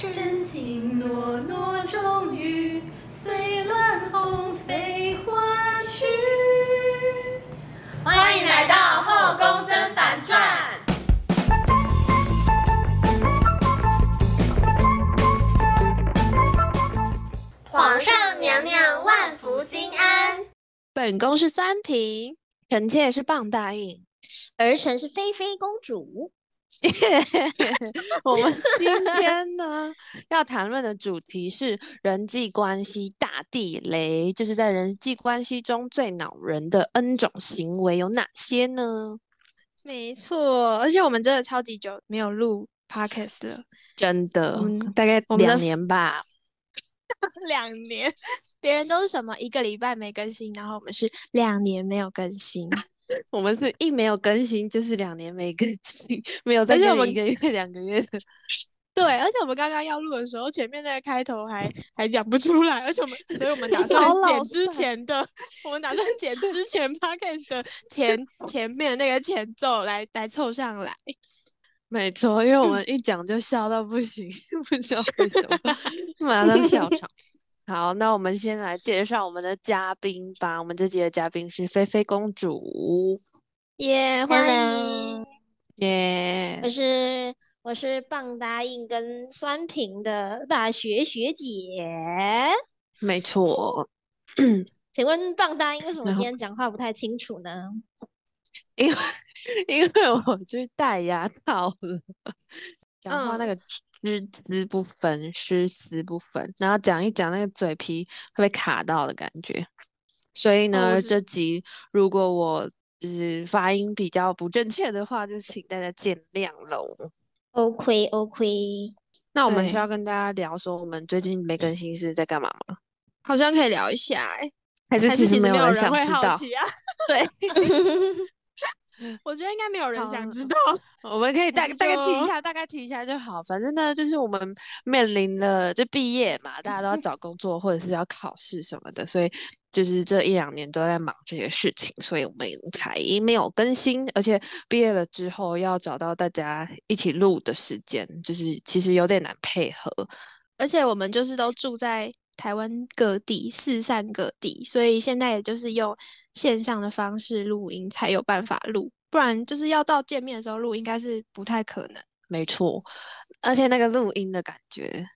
真情诺诺，终于随乱红飞花去。欢迎来到《后宫甄嬛传》。皇上娘娘万福金安，本宫是酸平，臣妾是棒答应，儿臣是菲菲公主。我们今天呢 要谈论的主题是人际关系大地雷，就是在人际关系中最恼人的 N 种行为有哪些呢？没错，而且我们真的超级久没有录 podcast 了，真的，嗯大概两年吧。两年，别人都是什么一个礼拜没更新，然后我们是两年没有更新，我们是一没有更新就是两年没更新，没有再更而且我们一个月、两个月的。对，而且我们刚刚要录的时候，前面那个开头还还讲不出来，而且我们，所以我们打算剪之前的，我们打算剪之前 podcast 的前前面的那个前奏来来凑上来。没错，因为我们一讲就笑到不行，不知道为什么，马上笑场。好，那我们先来介绍我们的嘉宾吧。我们这集的嘉宾是菲菲公主，耶、欢迎耶、我是我是棒答应跟酸平的大学学姐。没错，请问棒答应为什么今天讲话不太清楚呢？因为 因为我去戴牙套了，讲话那嗯个诗词不分，诗词不分，然后讲一讲那个嘴皮会被卡到的感觉。所以哦呢，这集如果我就是发音比较不正确的话，就请大家见谅喽。OK OK，那我们需要跟大家聊说，我们最近没更新是在干嘛吗？好像可以聊一下、欸，还是还是其实没有人会想知道？好奇啊？对，我觉得应该没有人想知道。我们可以大是大概提一下，大概提一下就好。反正呢，就是我们面临了就毕业嘛，大家都要找工作或者是要考试什么的，所以就是这一两年都在忙这些事情，所以我们才没有更新。而且毕业了之后要找到大家一起录的时间，就是其实有点难配合。而且我们就是都住在台湾各地，四散各地，所以现在也就是用线上的方式录音才有办法录，不然就是要到见面的时候录，应该是不太可能。没错，而且那个录音的感觉，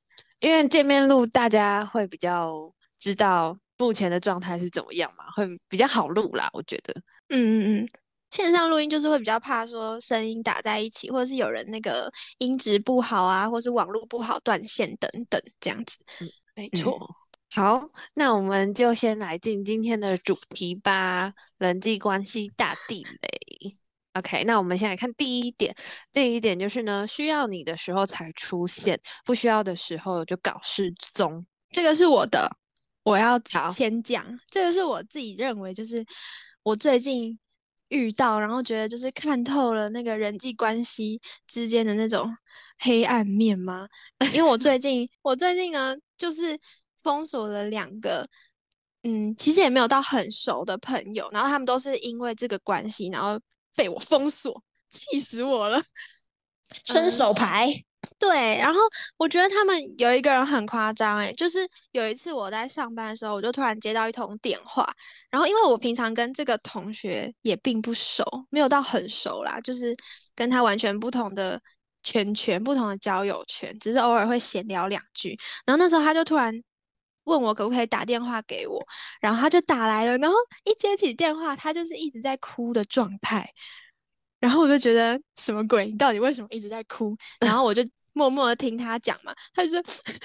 因为见面录大家会比较知道目前的状态是怎么样嘛，会比较好录啦，我觉得。嗯嗯嗯，线上录音就是会比较怕说声音打在一起，或者是有人那个音质不好啊，或是网络不好断线等等这样子。嗯没错。好，那我们就先来进今天的主题吧，人际关系大地雷。OK，那我们先来看第一点。第一点就是呢，需要你的时候才出现，不需要的时候就搞失踪。这个是我的，我要好先讲。这个是我自己认为，就是我最近遇到，然后觉得就是看透了那个人际关系之间的那种黑暗面吗？因为我最近，我最近呢，就是封锁了两个，嗯，其实也没有到很熟的朋友，然后他们都是因为这个关系，然后被我封锁，气死我了。伸手牌，对，然后我觉得他们有一个人很夸张，诶，就是有一次我在上班的时候，我就突然接到一通电话，然后因为我平常跟这个同学也并不熟，没有到很熟啦，就是跟他完全不同的圈圈、不同的交友圈，只是偶尔会闲聊两句。然后那时候他就突然问我可不可以打电话给我，然后他就打来了，然后一接起电话，他就是一直在哭的状态。然后我就觉得什么鬼？你到底为什么一直在哭？然后我就默默的听他讲嘛，他就说，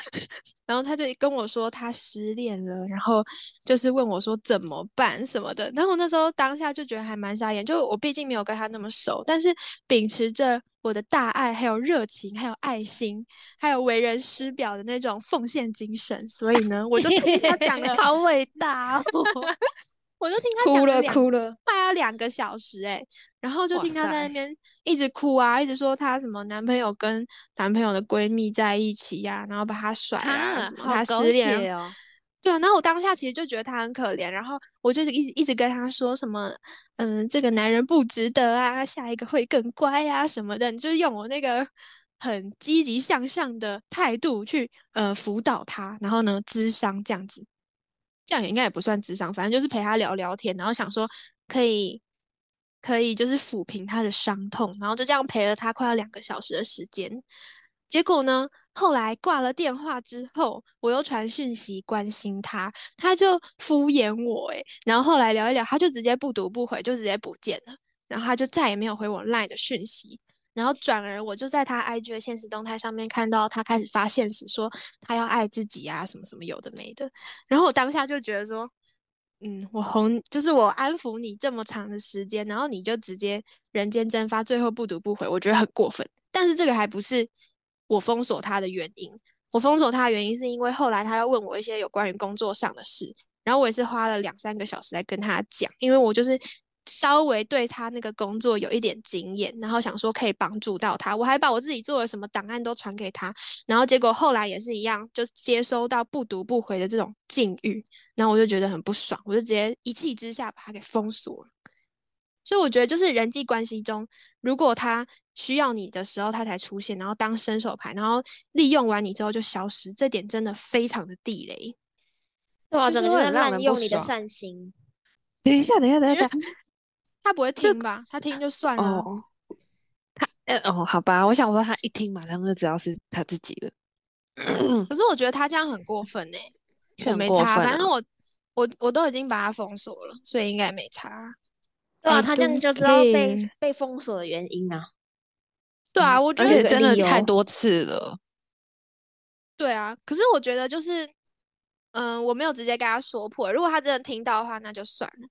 然后他就跟我说他失恋了，然后就是问我说怎么办什么的。然后我那时候当下就觉得还蛮傻眼，就我毕竟没有跟他那么熟，但是秉持着我的大爱、还有热情、还有爱心，还有为人师表的那种奉献精神，所以呢，我就听他讲了，好伟大哦！我就听他哭了哭了，快要两个小时哎、然后就听他在那边一直哭啊，一直说她什么男朋友跟男朋友的闺蜜在一起呀、然后把她甩啊，啊什么她失恋血哦。对啊，然后我当下其实就觉得他很可怜，然后我就一直一直跟他说什么，嗯，这个男人不值得啊，下一个会更乖啊什么的，你就是用我那个很积极向上的态度去呃辅导他，然后呢，咨商这样子，这样也应该也不算智商，反正就是陪他聊聊天，然后想说可以可以就是抚平他的伤痛，然后就这样陪了他快要两个小时的时间。结果呢，后来挂了电话之后，我又传讯息关心他，他就敷衍我，诶，然后后来聊一聊，他就直接不读不回，就直接不见了，然后他就再也没有回我 LINE 的讯息。然后转而我就在他 IG 的现实动态上面看到他开始发现实说他要爱自己啊，什么什么有的没的。然后我当下就觉得说，嗯，我哄就是我安抚你这么长的时间，然后你就直接人间蒸发，最后不读不回，我觉得很过分。但是这个还不是我封锁他的原因，我封锁他的原因是因为后来他要问我一些有关于工作上的事，然后我也是花了两三个小时来跟他讲，因为我就是。稍微对他那个工作有一点经验，然后想说可以帮助到他，我还把我自己做了什么档案都传给他，然后结果后来也是一样，就接收到不读不回的这种境遇，然后我就觉得很不爽，我就直接一气之下把他给封锁了。所以我觉得就是人际关系中，如果他需要你的时候他才出现，然后当伸手牌，然后利用完你之后就消失，这点真的非常的地雷。对啊，就是真的就是会滥用你的善心。等一下，等一下，等一下，他不会听吧？他听就算了。哦，他，呃，哦，好吧，我想说他一听马上就知道是他自己了。可是我觉得他这样很过分呢、没差，反正我我我都已经把他封锁了，所以应该也没差。对啊，他这样就知道被被封锁的原因啊。对啊，我觉得而且真的太多次了。对啊。可是我觉得就是，嗯、我没有直接跟他说破，如果他真的听到的话，那就算了。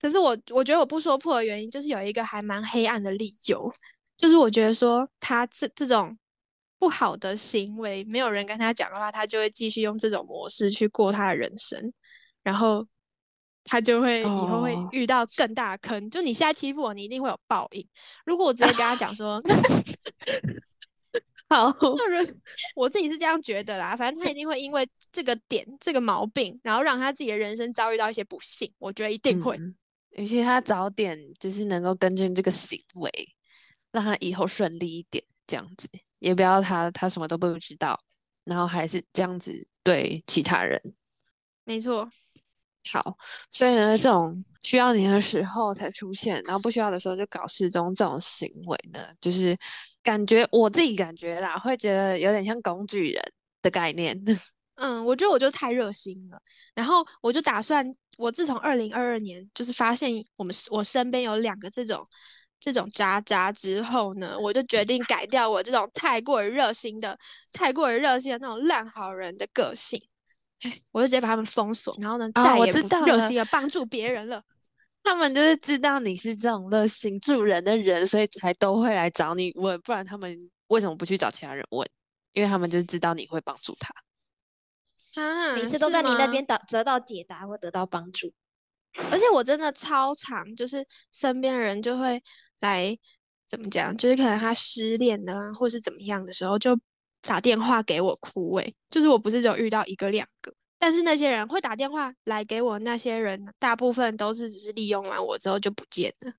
可是我我觉得我不说破的原因，就是有一个还蛮黑暗的理由，就是我觉得说他这这种不好的行为，没有人跟他讲的话，他就会继续用这种模式去过他的人生，然后他就会以后会哦遇到更大的坑。就你现在欺负我，你一定会有报应。如果我直接跟他讲说，好，那人我自己是这样觉得啦，反正他一定会因为这个点、这个毛病，然后让他自己的人生遭遇到一些不幸。我觉得一定会。嗯尤其他早点就是能够跟进这个行为，让他以后顺利一点，这样子也不要他他什么都不知道，然后还是这样子对其他人。没错，好，所以呢，这种需要你的时候才出现，然后不需要的时候就搞失踪这种行为呢，就是感觉我自己感觉啦，会觉得有点像工具人的概念。嗯，我觉得我就太热心了，然后我就打算，我自从二零二二年就是发现我们我身边有两个这种这种渣渣之后呢，我就决定改掉我这种太过于热心的、太过于热心的那种烂好人的个性。唉我就直接把他们封锁，然后呢，再也不知道热心的帮助别人了。他们就是知道你是这种热心助人的人，所以才都会来找你问，不然他们为什么不去找其他人问？因为他们就是知道你会帮助他。啊，每次都在你那边得得到解答或得到帮助。而且我真的超常，就是身边的人就会来怎么讲，就是可能他失恋了啊，或是怎么样的时候，就打电话给我哭诶、就是我不是只有遇到一个两个，但是那些人会打电话来给我，那些人大部分都是只是利用完我之后就不见了，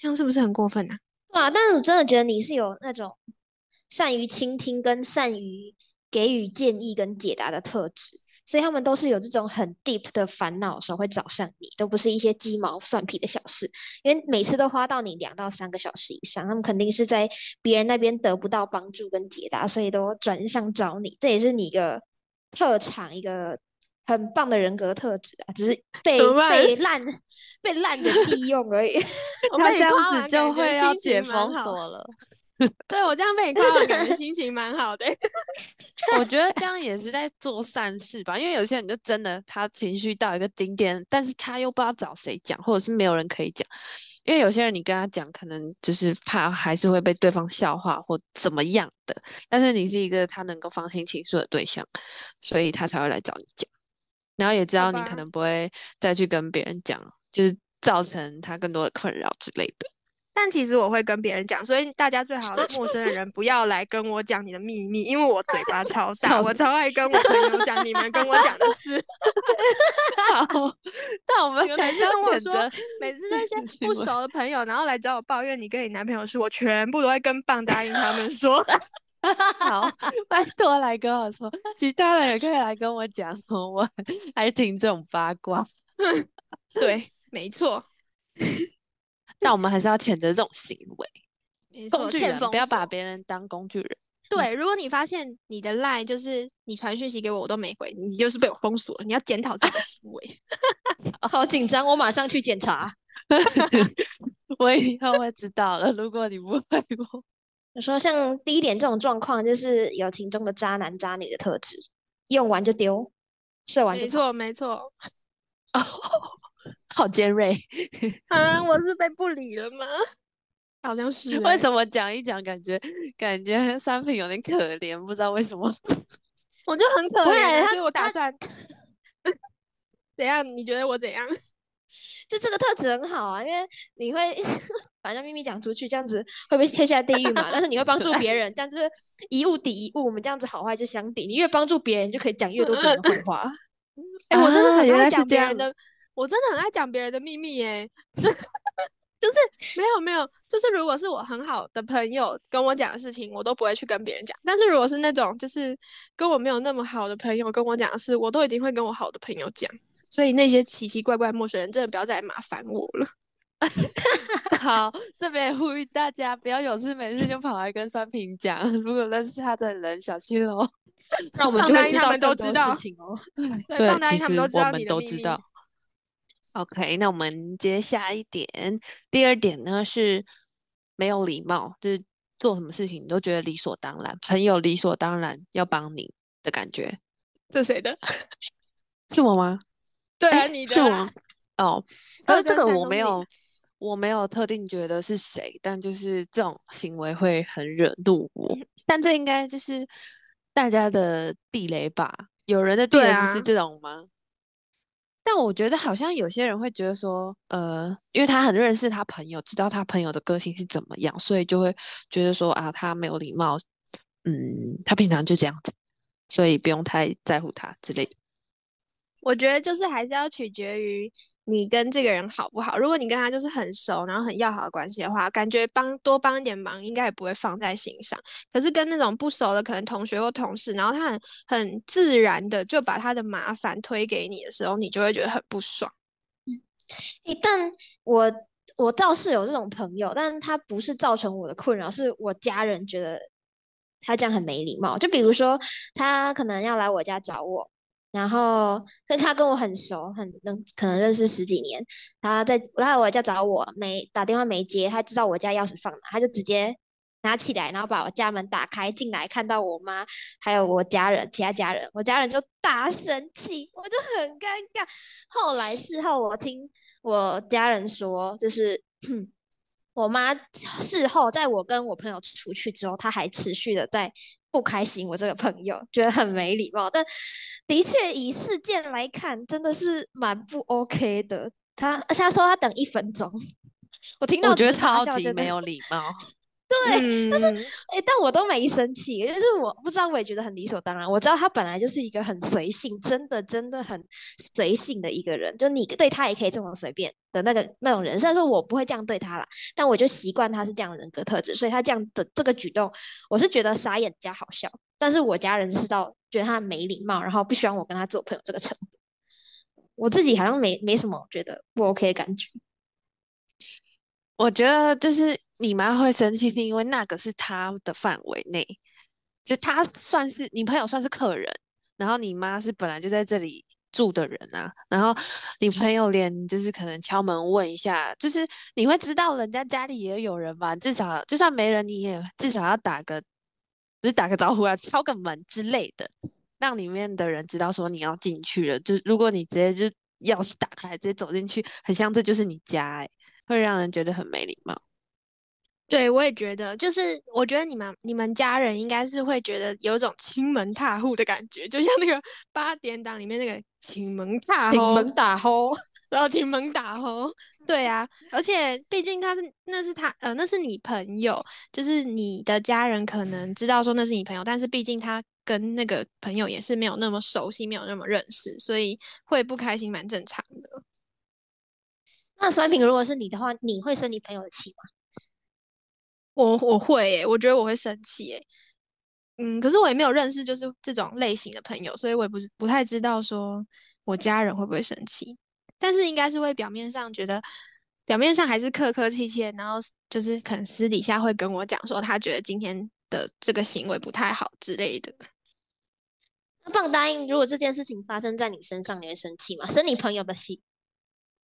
这样是不是很过分啊？对啊，但是我真的觉得你是有那种善于倾听跟善于给予建议跟解答的特质，所以他们都是有这种很 deep 的烦恼的时候会找上你，都不是一些鸡毛蒜皮的小事，因为每次都花到你两到三个小时以上，他们肯定是在别人那边得不到帮助跟解答，所以都转向找你，这也是你一个特长，一个。很棒的人格特质啊，只是被被烂被烂人利用而已。我被你他这样子就会要解封锁了。对我这样被你夸完，感觉心情蛮好的欸、我觉得这样也是在做善事吧，因为有些人就真的他情绪到一个顶点，但是他又不知道找谁讲，或者是没有人可以讲。因为有些人你跟他讲，可能就是怕还是会被对方笑话或怎么样的，但是你是一个他能够放心倾诉的对象，所以他才会来找你讲，然后也知道你可能不会再去跟别人讲，就是造成他更多的困扰之类的。但其实我会跟别人讲，所以大家最好的陌生的 人不要来跟我讲你的秘密，因为我嘴巴超大，我超爱跟我朋友讲你们跟我讲的事。好，但我们每次跟我说，每次 那些不熟的朋友，然后来找我抱怨你跟你男朋友的事，我全部都会跟棒答应他们说。好，拜托来跟我说，其他人也可以来跟我讲说，我还听这种八卦。对，没错，但我们还是要谴责这种行为，工具人不要把别人当工具人。对，如果你发现你的 line 就是你传讯息给我，我都没回，你就是被我封锁了。你要检讨自己的行为。好紧张，我马上去检查。我以后会知道了。如果你不回我，我说像第一点这种状况，就是友情中的渣男渣女的特质，用完就丢，射完就跑。没错，没错。好尖锐。啊，我是被不理了吗？好像是欸。为什么讲一讲，感觉感觉三品有点可怜，不知道为什么。我就很可怜所以我打算怎样？你觉得我怎样？就这个特质很好啊，因为你会把那 秘密讲出去，这样子会被推下地狱嘛。但是你会帮助 别人，这样就是一物抵一物，我们这样子好坏就相抵。你越帮助别人，就可以讲越多别人的坏话。哎、我真的很爱讲别人的，我真的很爱讲别人的秘密耶。就是没有没有，就是如果是我很好的朋友跟我讲的事情，我都不会去跟别人讲。但是如果是那种就是跟我没有那么好的朋友跟我讲的事，我都一定会跟我好的朋友讲。所以那些奇奇怪怪的陌生人，真的不要再来麻烦我了。好，这边呼吁大家不要有事没事就跑来跟酸平讲，如果认识他的人小心喽。那我们就会知道更多知道事情哦。对，对放，大其实音他们都知道我们你的秘密都知道。OK，那我们接下一点，第二点呢是没有礼貌，就是做什么事情你都觉得理所当然，朋友理所当然要帮你的感觉，这谁的？是我吗？对啊，诶你的是我。哦，二可是这个我没有，我没有特定觉得是谁，但就是这种行为会很惹怒我。但这应该就是大家的地雷吧？有人的地雷不是啊这种吗？但我觉得好像有些人会觉得说，呃，因为他很认识他朋友，知道他朋友的个性是怎么样，所以就会觉得说啊，他没有礼貌，嗯，他平常就这样子，所以不用太在乎他之类的。我觉得就是还是要取决于你跟这个人好不好。如果你跟他就是很熟，然后很要好的关系的话，感觉帮多帮一点忙，应该也不会放在心上。可是跟那种不熟的，可能同学或同事，然后他很很自然的就把他的麻烦推给你的时候，你就会觉得很不爽。诶但我我倒是有这种朋友，但他不是造成我的困扰，是我家人觉得他这样很没礼貌。就比如说，他可能要来我家找我，然后跟他跟我很熟，很能可能认识十几年，他在来我家找我，没打电话没接，他知道我家钥匙放哪，他就直接拿起来，然后把我家门打开进来，看到我妈还有我家人，其他家人，我家人就大生气，我就很尴尬。后来事后我听我家人说，就是 我妈事后在我跟我朋友出去之后，她还持续的在不开心我这个朋友，觉得很没礼貌。但的确以事件来看，真的是蛮不 OK 的。他他说他等一分钟，我听到我觉得超级没有礼貌。对，但是哎、但我都没生气，就是我不知道，我也觉得很理所当然。我知道他本来就是一个很随性，真的真的很随性的一个人，就你对他也可以这么随便的那个那种人。虽然说我不会这样对他啦，但我就习惯他是这样的人格特质，所以他这样的这个举动，我是觉得傻眼加好笑。但是我家人是到觉得他没礼貌，然后不希望我跟他做朋友这个程度。我自己好像没没什么觉得不 OK 的感觉。我觉得就是你妈会生气，是因为那个是她的范围内，就她算是你朋友算是客人，然后你妈是本来就在这里住的人啊，然后你朋友连就是可能敲门问一下，就是你会知道人家家里也有人吧，至少就算没人，你也至少要打个，不是打个招呼啊，敲个门之类的，让里面的人知道说你要进去了。就是如果你直接就钥匙打开直接走进去，很像这就是你家哎、会让人觉得很没礼貌。对，我也觉得，就是我觉得你们你们家人应该是会觉得有种亲门踏户的感觉，就像那个八点档里面那个请门踏户，请门打吼，然 后请门打吼，对啊，而且毕竟他是那是他呃那是你朋友，就是你的家人可能知道说那是你朋友，但是毕竟他跟那个朋友也是没有那么熟悉，没有那么认识，所以会不开心蛮正常的。那酸平，如果是你的话，你会生你朋友的气吗？我我会耶，我觉得我会生气耶。嗯，可是我也没有认识就是这种类型的朋友，所以我也不是不太知道说我家人会不会生气，但是应该是会表面上觉得表面上还是客客气气，然后就是可能私底下会跟我讲说他觉得今天的这个行为不太好之类的。那棒答应，如果这件事情发生在你身上，你会生气吗？生你朋友的气？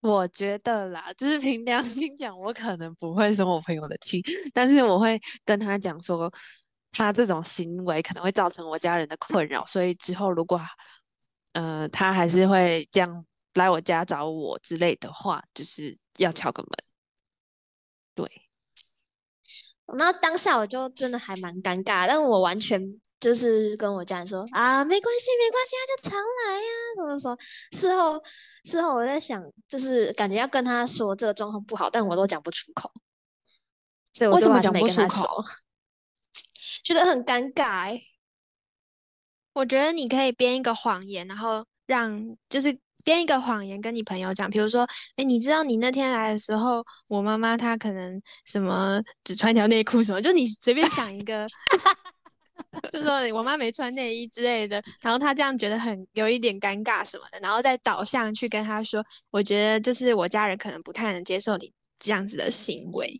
我觉得啦，就是凭良心讲，我可能不会生我朋友的气，但是我会跟他讲说，他这种行为可能会造成我家人的困扰，所以之后如果，呃，他还是会这样来我家找我之类的话，就是要敲个门。对。那当下我就真的还蛮尴尬，但我完全就是跟我家人说啊，没关系，没关系，他就常来呀，怎么说？事后，事后我在想，就是感觉要跟他说这个状况不好，但我都讲不出口，所以我就为什么讲还是没跟他说，觉得很尴尬欸。我觉得你可以编一个谎言，然后让就是编一个谎言跟你朋友讲，比如说，哎，你知道你那天来的时候，我妈妈她可能什么只穿条内裤什么，就你随便想一个，就说我妈没穿内衣之类的，然后她这样觉得很有一点尴尬什么的，然后再导向去跟她说，我觉得就是我家人可能不太能接受你这样子的行为，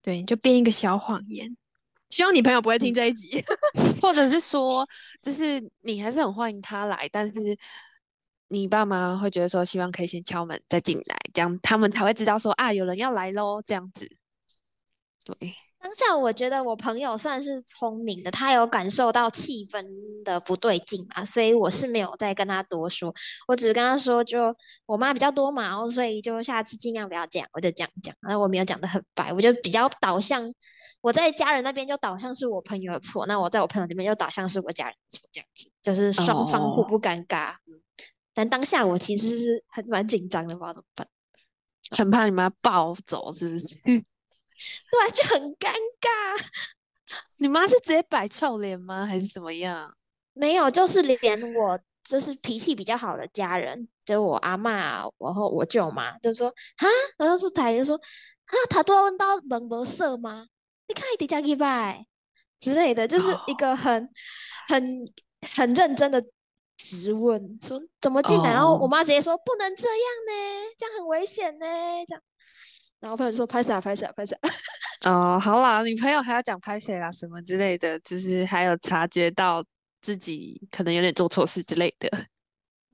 对，你就编一个小谎言，希望你朋友不会听这一集。或者是说，就是你还是很欢迎他来，但是你爸妈会觉得说，希望可以先敲门再进来，这样他们才会知道说啊，有人要来喽，这样子。对，当下我觉得我朋友算是聪明的，他有感受到气氛的不对劲嘛，所以我是没有再跟他多说，我只是跟他说，就我妈比较多嘛，然后所以就下次尽量不要这样，我就这样讲，然后我没有讲的很白，我就比较导向我在家人那边就导向是我朋友的错，那我在我朋友这边就导向是我家人的错，这样子就是双方互哦不尴尬。嗯但当下我其实是很蛮紧张的，不知道怎么办。很怕你妈暴走，是不是？对啊，就很尴尬。你妈是直接摆臭脸吗？还是怎么样？没有，就是连我就是脾气比较好的家人，就我阿嬷，然后我舅妈，就说哈，然后出台就说啊，他都要问到门不色吗？你看你家礼拜之类的，就是一个很很很认真的质问，说怎么进来？然后我哦妈直接说不能这样呢，这样很危险呢，这样。然后朋友就说拍谁啊，拍谁啊，拍谁啊。哦，好啦，你朋友还要讲拍谁啦什么之类的，就是还有察觉到自己可能有点做错事之类的。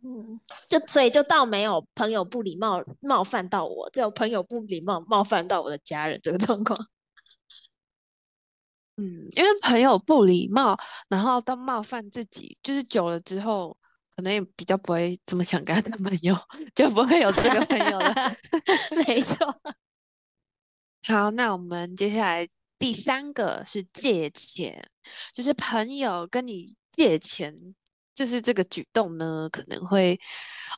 嗯，就所以就倒没有朋友不礼貌冒犯到我，只有朋友不礼貌冒犯到我的家人这个状况。嗯，因为朋友不礼貌，然后到冒犯自己，就是久了之后，可能也比较不会这么想跟他当朋友，就不会有这个朋友了。没错，好，那我们接下来第三个是借钱，就是朋友跟你借钱，就是这个举动呢，可能会，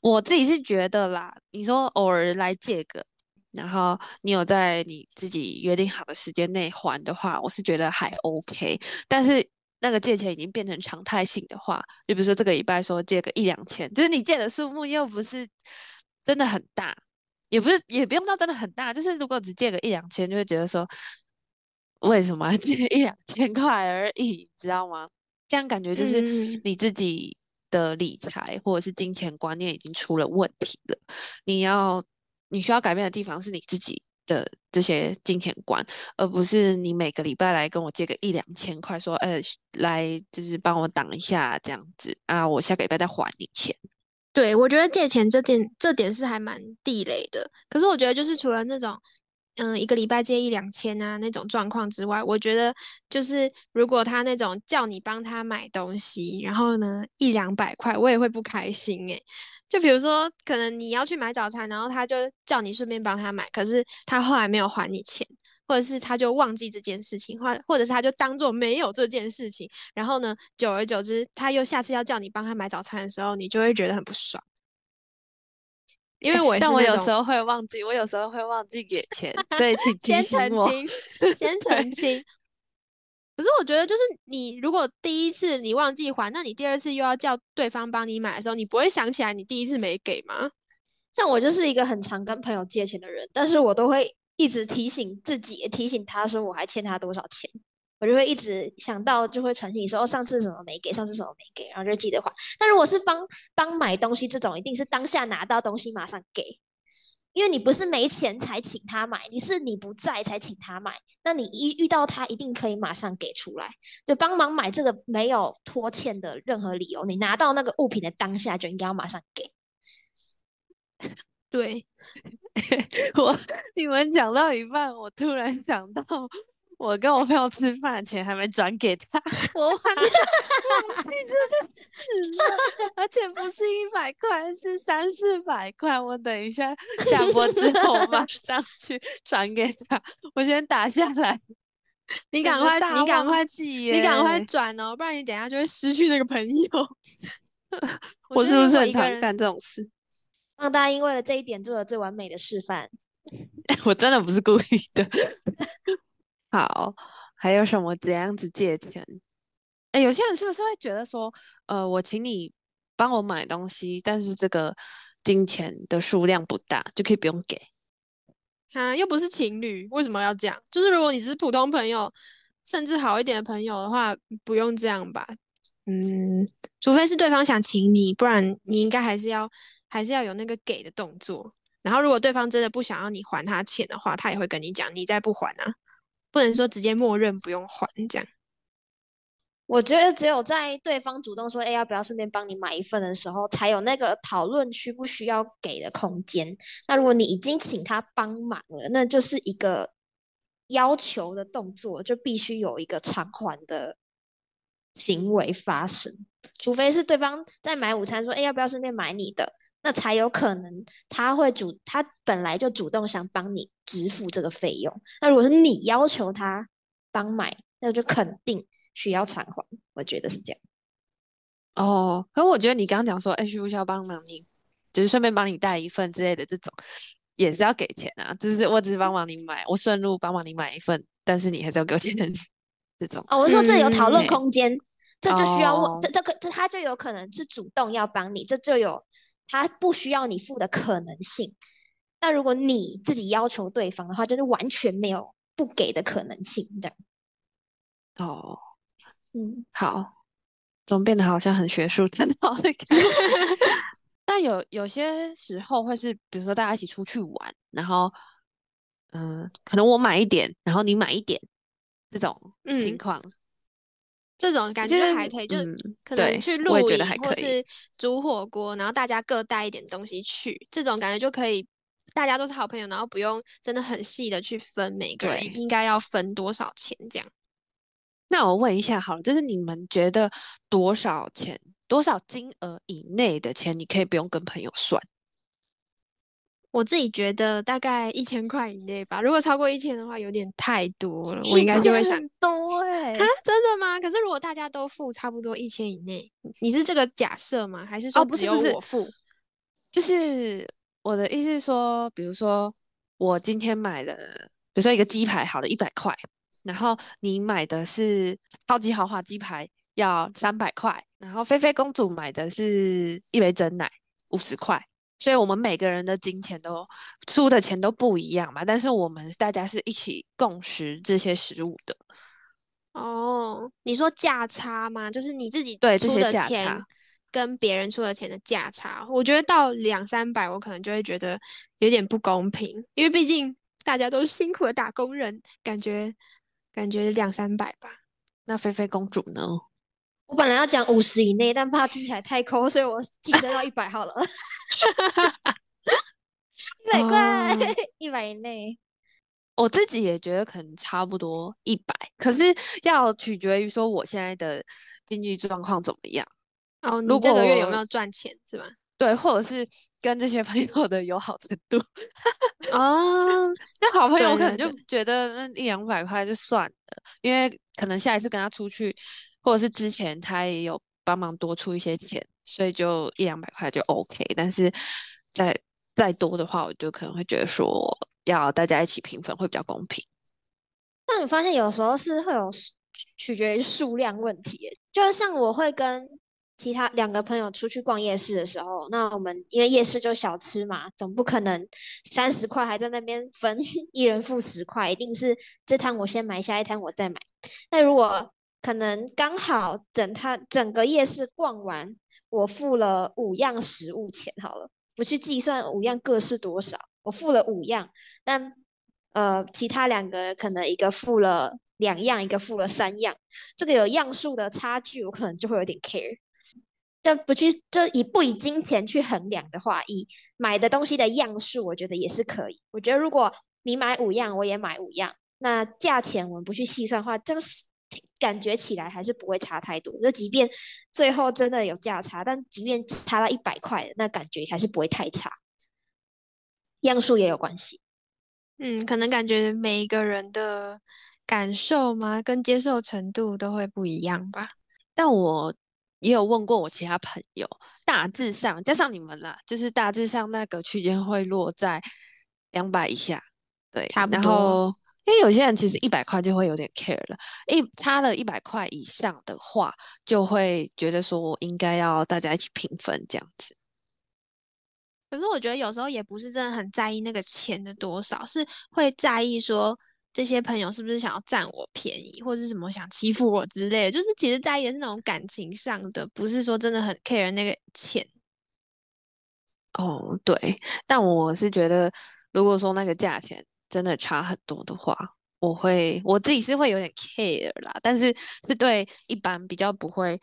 我自己是觉得啦，你说偶尔来借个，然后你有在你自己约定好的时间内还的话，我是觉得还 OK。但是那个借钱已经变成常态性的话，就比如说这个礼拜说借个一两千，就是你借的数目又不是真的很大，也不是也不用到真的很大，就是如果只借个一两千，就会觉得说为什么借一两千块而已，知道吗？这样感觉就是嗯你自己的理财或者是金钱观念已经出了问题了。你要你需要改变的地方是你自己的这些金钱观，而不是你每个礼拜来跟我借个一两千块，说呃来就是帮我挡一下这样子啊，我下个礼拜再还你钱。对，我觉得借钱这点这点是还蛮地雷的。可是我觉得就是除了那种，嗯，一个礼拜借一两千啊那种状况之外，我觉得就是如果他那种叫你帮他买东西，然后呢一两百块，我也会不开心诶。就比如说，可能你要去买早餐，然后他就叫你顺便帮他买，可是他后来没有还你钱，或者是他就忘记这件事情，或或者是他就当做没有这件事情，然后呢，久而久之，他又下次要叫你帮他买早餐的时候，你就会觉得很不爽。因为我但我有时候会忘记，我有时候会忘记给钱，所以请 提先醒我。澄清，先澄清。可是我觉得，就是你如果第一次你忘记还，那你第二次又要叫对方帮你买的时候，你不会想起来你第一次没给吗？像我就是一个很常跟朋友借钱的人，但是我都会一直提醒自己，提醒他说我还欠他多少钱，我就会一直想到就会传讯说哦上次什么没给，上次什么没给，然后就记得还。但如果是帮帮买东西这种，一定是当下拿到东西马上给，因为你不是没钱才请他买，你是你不在才请他买，那你一遇到他一定可以马上给出来。就帮忙买这个没有拖欠的任何理由，你拿到那个物品的当下就应该要马上给。对，我你们讲到一半，我突然想到，我跟我朋友吃饭的钱还没转给他，我 忘记了，而且不是一百块，是三四百块。我等一下 下播之后马上去转给他，我先打下来。你赶快，你赶快，记你赶快耶转哦，不然你等一下就会失去那个朋友。我是不是很常干这种事？让大英为了这一点做了最完美的示范。我真的不是故意的。好，还有什么怎样子借钱？哎，有些人是不是会觉得说，呃，我请你帮我买东西，但是这个金钱的数量不大，就可以不用给？啊，又不是情侣，为什么要这样？就是如果你只是普通朋友，甚至好一点的朋友的话，不用这样吧。嗯，除非是对方想请你，不然你应该还是要还是要有那个给的动作。然后，如果对方真的不想要你还他钱的话，他也会跟你讲，你再不还啊，不能说直接默认不用还这样。我觉得只有在对方主动说“哎，要不要顺便帮你买一份”的时候，才有那个讨论需不需要给的空间。那如果你已经请他帮忙了，那就是一个要求的动作，就必须有一个偿还的行为发生。除非是对方在买午餐说“哎，要不要顺便买你的”，那才有可能他会主他本来就主动想帮你支付这个费用。那如果是你要求他帮买，那就肯定需要偿还。我觉得是这样。哦，可我觉得你刚刚讲说，哎，需不需要帮忙你，就是顺便帮你带一份之类的这种，也是要给钱啊。就是我只是帮忙你买，我顺路帮忙你买一份，但是你还是要给我钱，这种。哦，我说这有讨论嗯空间，这就需要问，哦这这可这他就有可能是主动要帮你，这就有他不需要你付的可能性。那如果你自己要求对方的话，就是完全没有不给的可能性，这样。哦，嗯，好，怎么变得好像很学术探讨的感觉。但有有些时候会是，比如说大家一起出去玩，然后，嗯、可能我买一点，然后你买一点，这种情嗯况，这种感觉还可以，就是嗯可能去露营或是煮火锅，然后大家各带一点东西去，这种感觉就可以，大家都是好朋友，然后不用真的很细的去分每个人应该要分多少钱这样。那我问一下好了，就是你们觉得多少钱、多少金额以内的钱，你可以不用跟朋友算？我自己觉得大概一千块以内吧，如果超过一千的话，有点太多了，我应该就会想多哎、啊，真的吗？可是如果大家都付差不多一千以内，你是这个假设吗？还是说只有哦不是不是我付？就是我的意思是说，比如说我今天买了，比如说一个鸡排，好了，一百块，然后你买的是超级豪华鸡排，要三百块，然后菲菲公主买的是一杯真奶，五十块。所以我们每个人的金钱都出的钱都不一样嘛，但是我们大家是一起共食这些食物的。哦，你说价差吗？就是你自己出对这些价的钱差跟别人出的钱的价差，我觉得到两三百，我可能就会觉得有点不公平，因为毕竟大家都是辛苦的打工人，感觉感觉两三百吧。那菲菲公主呢？我本来要讲五十以内，但怕听起来太抠，所以我提升到一百好了。一百块哦，一百以内。我自己也觉得可能差不多一百，可是要取决于说我现在的经济状况怎么样。哦，你如这个月有没有赚钱是吧？对，或者是跟这些朋友的友好程度。哦，那好朋友我可能就觉得那一两百块就算了，因为可能下一次跟他出去，或者是之前他也有帮忙多出一些钱，所以就一两百块就 OK。但是再再多的话，我就可能会觉得说要大家一起平分会比较公平。但你发现有时候是会有取决于数量问题耶，就像我会跟其他两个朋友出去逛夜市的时候，那我们因为夜市就小吃嘛，总不可能三十块还在那边分 一人付十块，一定是这摊我先买，下一摊我再买。那如果可能刚好整摊整个夜市逛完，我付了五样食物钱好了，不去计算五样各是多少，我付了五样，但呃，其他两个可能一个付了两样，一个付了三样，这个有样数的差距，我可能就会有点 care。但不去就以不以金钱去衡量的话，以买的东西的样数，我觉得也是可以。我觉得如果你买五样，我也买五样，那价钱我们不去细算的话，这个是感觉起来还是不会差太多。就即便最后真的有价差，但即便差到一百块，那感觉还是不会太差。样数也有关系。嗯，可能感觉每一个人的感受嘛，跟接受程度都会不一样吧。但我也有问过我其他朋友，大致上加上你们啦，就是大致上那个区间会落在两百以下，对，然差不多后因为有些人其实一百块就会有点 care 了，一差了一百块以上的话，就会觉得说我应该要大家一起平分这样子。可是我觉得有时候也不是真的很在意那个钱的多少，是会在意说这些朋友是不是想要占我便宜，或者是什么想欺负我之类的。就是其实在意的是那种感情上的，不是说真的很 care 那个钱。哦，对，但我是觉得，如果说那个价钱真的差很多的话，我会我自己是会有点 care 啦，但是是对一般比较不会，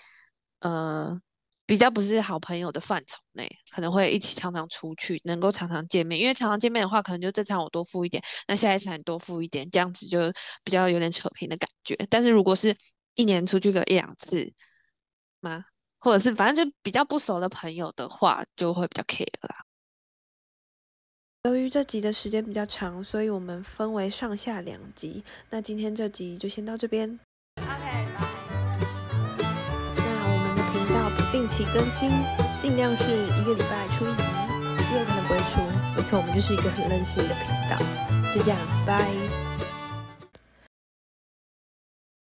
呃，比较不是好朋友的范畴内，可能会一起常常出去，能够常常见面，因为常常见面的话，可能就这场我多付一点，那下一场你多付一点，这样子就比较有点扯平的感觉。但是如果是一年出去个一两次吗？或者是反正就比较不熟的朋友的话，就会比较 care 啦。由于这集的时间比较长，所以我们分为上下两集。那今天这集就先到这边。OK，拜。那我们的频道不定期更新，尽量是一个礼拜出一集，也有可能不会出。没错，我们就是一个很任性的频道。就这样，拜。